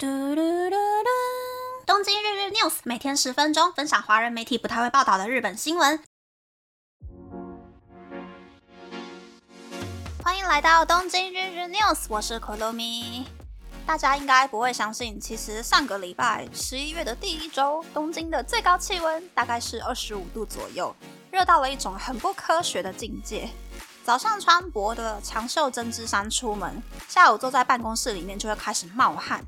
嘟嘟嘟嘟！东京日日 news 每天十分钟，分享华人媒体不太会报道的日本新闻。欢迎来到东京日日 news，我是可露咪。大家应该不会相信，其实上个礼拜十一月的第一周，东京的最高气温大概是二十五度左右，热到了一种很不科学的境界。早上穿薄的长袖针织衫出门，下午坐在办公室里面就会开始冒汗。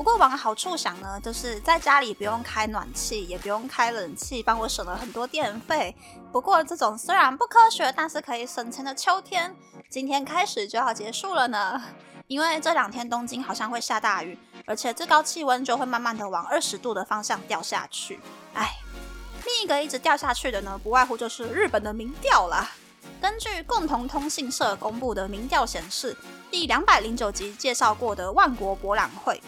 不过往好处想呢，就是在家里不用开暖气，也不用开冷气，帮我省了很多电费。不过这种虽然不科学，但是可以省钱的秋天，今天开始就要结束了呢。因为这两天东京好像会下大雨，而且最高气温就会慢慢的往二十度的方向掉下去。哎，另一个一直掉下去的呢，不外乎就是日本的民调啦。根据共同通信社公布的民调显示，第两百零九集介绍过的万国博览会。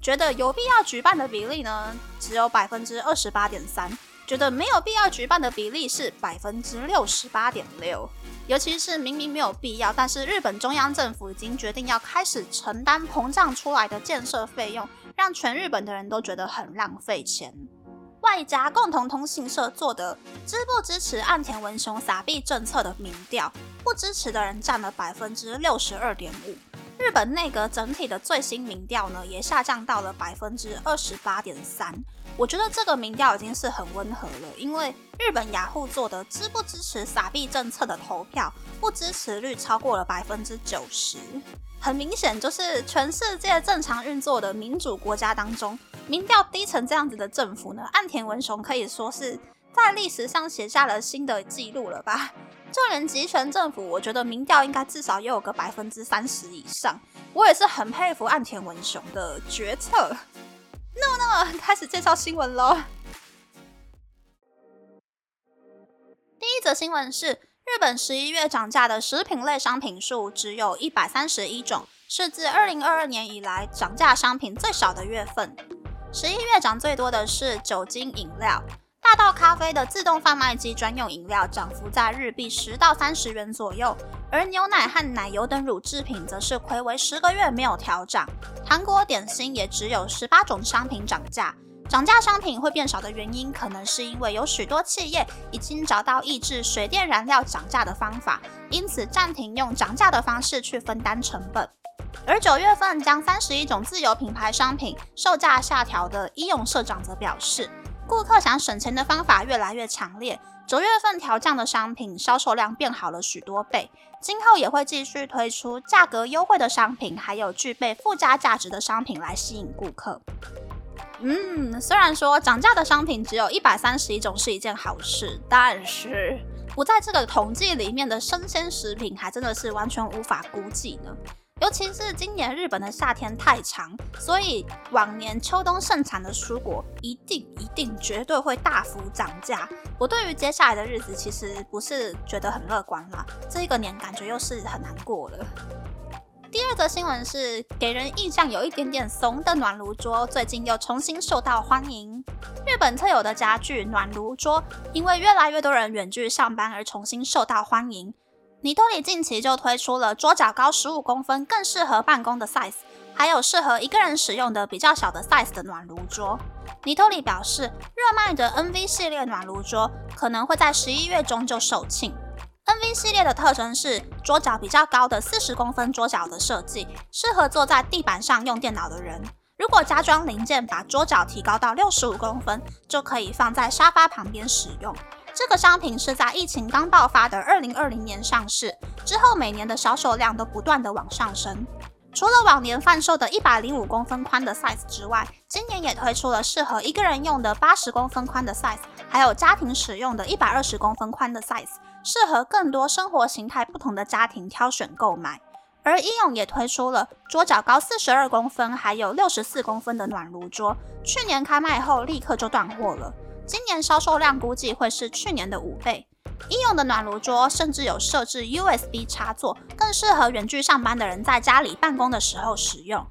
觉得有必要举办的比例呢，只有百分之二十八点三；觉得没有必要举办的比例是百分之六十八点六。尤其是明明没有必要，但是日本中央政府已经决定要开始承担膨胀出来的建设费用，让全日本的人都觉得很浪费钱。外加共同通信社做的支不支持岸田文雄撒币政策的民调，不支持的人占了百分之六十二点五。日本内阁整体的最新民调呢，也下降到了百分之二十八点三。我觉得这个民调已经是很温和了，因为日本雅虎做的支不支持撒币政策的投票，不支持率超过了百分之九十。很明显，就是全世界正常运作的民主国家当中，民调低成这样子的政府呢，岸田文雄可以说是在历史上写下了新的记录了吧。就连集权政府，我觉得民调应该至少也有个百分之三十以上。我也是很佩服岸田文雄的决策。那么，那么开始介绍新闻喽。第一则新闻是，日本十一月涨价的食品类商品数只有一百三十一种，是自二零二二年以来涨价商品最少的月份。十一月涨最多的是酒精饮料。大道咖啡的自动贩卖机专用饮料涨幅在日币十到三十元左右，而牛奶和奶油等乳制品则是暌违十个月没有调涨。糖果点心也只有十八种商品涨价。涨价商品会变少的原因，可能是因为有许多企业已经找到抑制水电燃料涨价的方法，因此暂停用涨价的方式去分担成本。而九月份将三十一种自有品牌商品售价下调的医用社长则表示。顾客想省钱的方法越来越强烈，九月份调降的商品销售量变好了许多倍。今后也会继续推出价格优惠的商品，还有具备附加价值的商品来吸引顾客。嗯，虽然说涨价的商品只有一百三十一种是一件好事，但是不在这个统计里面的生鲜食品还真的是完全无法估计呢。尤其是今年日本的夏天太长，所以往年秋冬盛产的蔬果一定一定绝对会大幅涨价。我对于接下来的日子其实不是觉得很乐观啦，这个年感觉又是很难过了。第二则新闻是，给人印象有一点点怂的暖炉桌最近又重新受到欢迎。日本特有的家具暖炉桌，因为越来越多人远距上班而重新受到欢迎。尼托里近期就推出了桌脚高十五公分、更适合办公的 size，还有适合一个人使用的比较小的 size 的暖炉桌。尼托里表示，热卖的 NV 系列暖炉桌可能会在十一月中就售罄。NV 系列的特征是桌脚比较高的四十公分桌脚的设计，适合坐在地板上用电脑的人。如果加装零件，把桌脚提高到六十五公分，就可以放在沙发旁边使用。这个商品是在疫情刚爆发的二零二零年上市，之后每年的销售量都不断的往上升。除了往年贩售的一百零五公分宽的 size 之外，今年也推出了适合一个人用的八十公分宽的 size，还有家庭使用的一百二十公分宽的 size，适合更多生活形态不同的家庭挑选购买。而伊永也推出了桌脚高四十二公分，还有六十四公分的暖炉桌，去年开卖后立刻就断货了。今年销售量估计会是去年的五倍。医用的暖炉桌甚至有设置 USB 插座，更适合远距上班的人在家里办公的时候使用。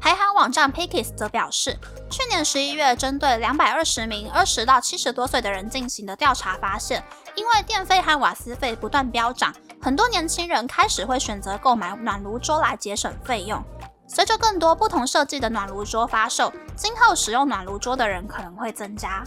排行网站 Pickis 则表示，去年十一月针对两百二十名二十到七十多岁的人进行的调查发现，因为电费和瓦斯费不断飙涨，很多年轻人开始会选择购买暖炉桌来节省费用。随着更多不同设计的暖炉桌发售，今后使用暖炉桌的人可能会增加。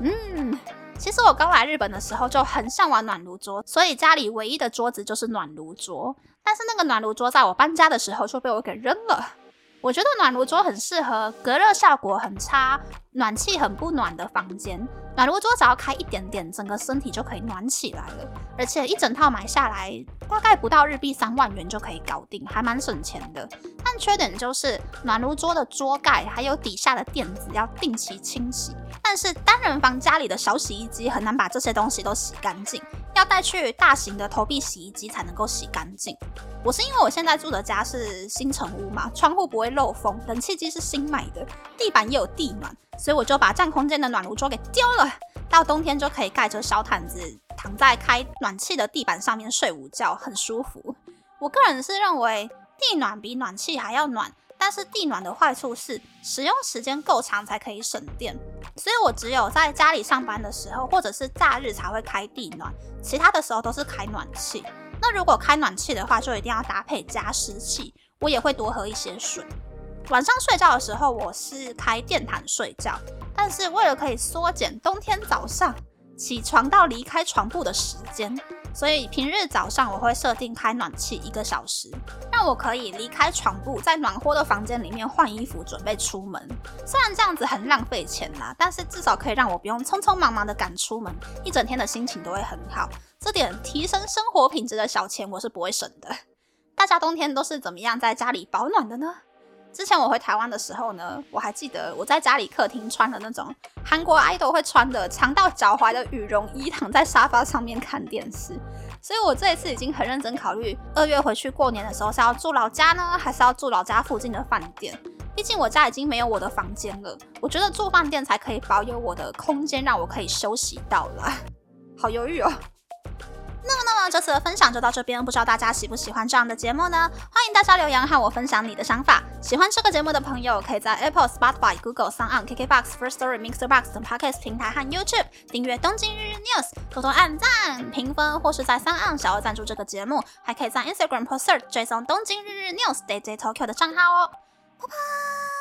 嗯，其实我刚来日本的时候就很向往暖炉桌，所以家里唯一的桌子就是暖炉桌。但是那个暖炉桌在我搬家的时候就被我给扔了。我觉得暖炉桌很适合隔热效果很差、暖气很不暖的房间。暖炉桌只要开一点点，整个身体就可以暖起来了。而且一整套买下来，大概不到日币三万元就可以搞定，还蛮省钱的。但缺点就是暖炉桌的桌盖还有底下的垫子要定期清洗。是单人房家里的小洗衣机很难把这些东西都洗干净，要带去大型的投币洗衣机才能够洗干净。我是因为我现在住的家是新城屋嘛，窗户不会漏风，冷气机是新买的，地板也有地暖，所以我就把占空间的暖炉桌给丢了。到冬天就可以盖着小毯子躺在开暖气的地板上面睡午觉，很舒服。我个人是认为地暖比暖气还要暖，但是地暖的坏处是使用时间够长才可以省电，所以我只有在家里上班的时候或者是假日才会开地暖，其他的时候都是开暖气。那如果开暖气的话，就一定要搭配加湿器。我也会多喝一些水。晚上睡觉的时候，我是开电毯睡觉，但是为了可以缩减冬天早上起床到离开床铺的时间，所以平日早上我会设定开暖气一个小时，让我可以离开床铺，在暖和的房间里面换衣服，准备出门。虽然这样子很浪费钱啦，但是至少可以让我不用匆匆忙忙的赶出门，一整天的心情都会很好。这点提升生活品质的小钱，我是不会省的。大家冬天都是怎么样在家里保暖的呢？之前我回台湾的时候呢，我还记得我在家里客厅穿了那种韩国 idol 会穿的长到脚踝的羽绒衣，躺在沙发上面看电视。所以我这一次已经很认真考虑，二月回去过年的时候是要住老家呢，还是要住老家附近的饭店？毕竟我家已经没有我的房间了，我觉得住饭店才可以保有我的空间，让我可以休息到了。好犹豫哦。这次的分享就到这边，不知道大家喜不喜欢这样的节目呢？欢迎大家留言和我分享你的想法。喜欢这个节目的朋友，可以在 Apple、Spotify、Google、Sound、KKbox、First Story、Mixer Box 等 Podcast 平台和 YouTube 订阅《东京日日 News》，多多按赞、评分，或是在三岸小额赞助这个节目。还可以在 Instagram poster 追踪《东京日日 News》DJ Tokyo 的账号哦。拜拜。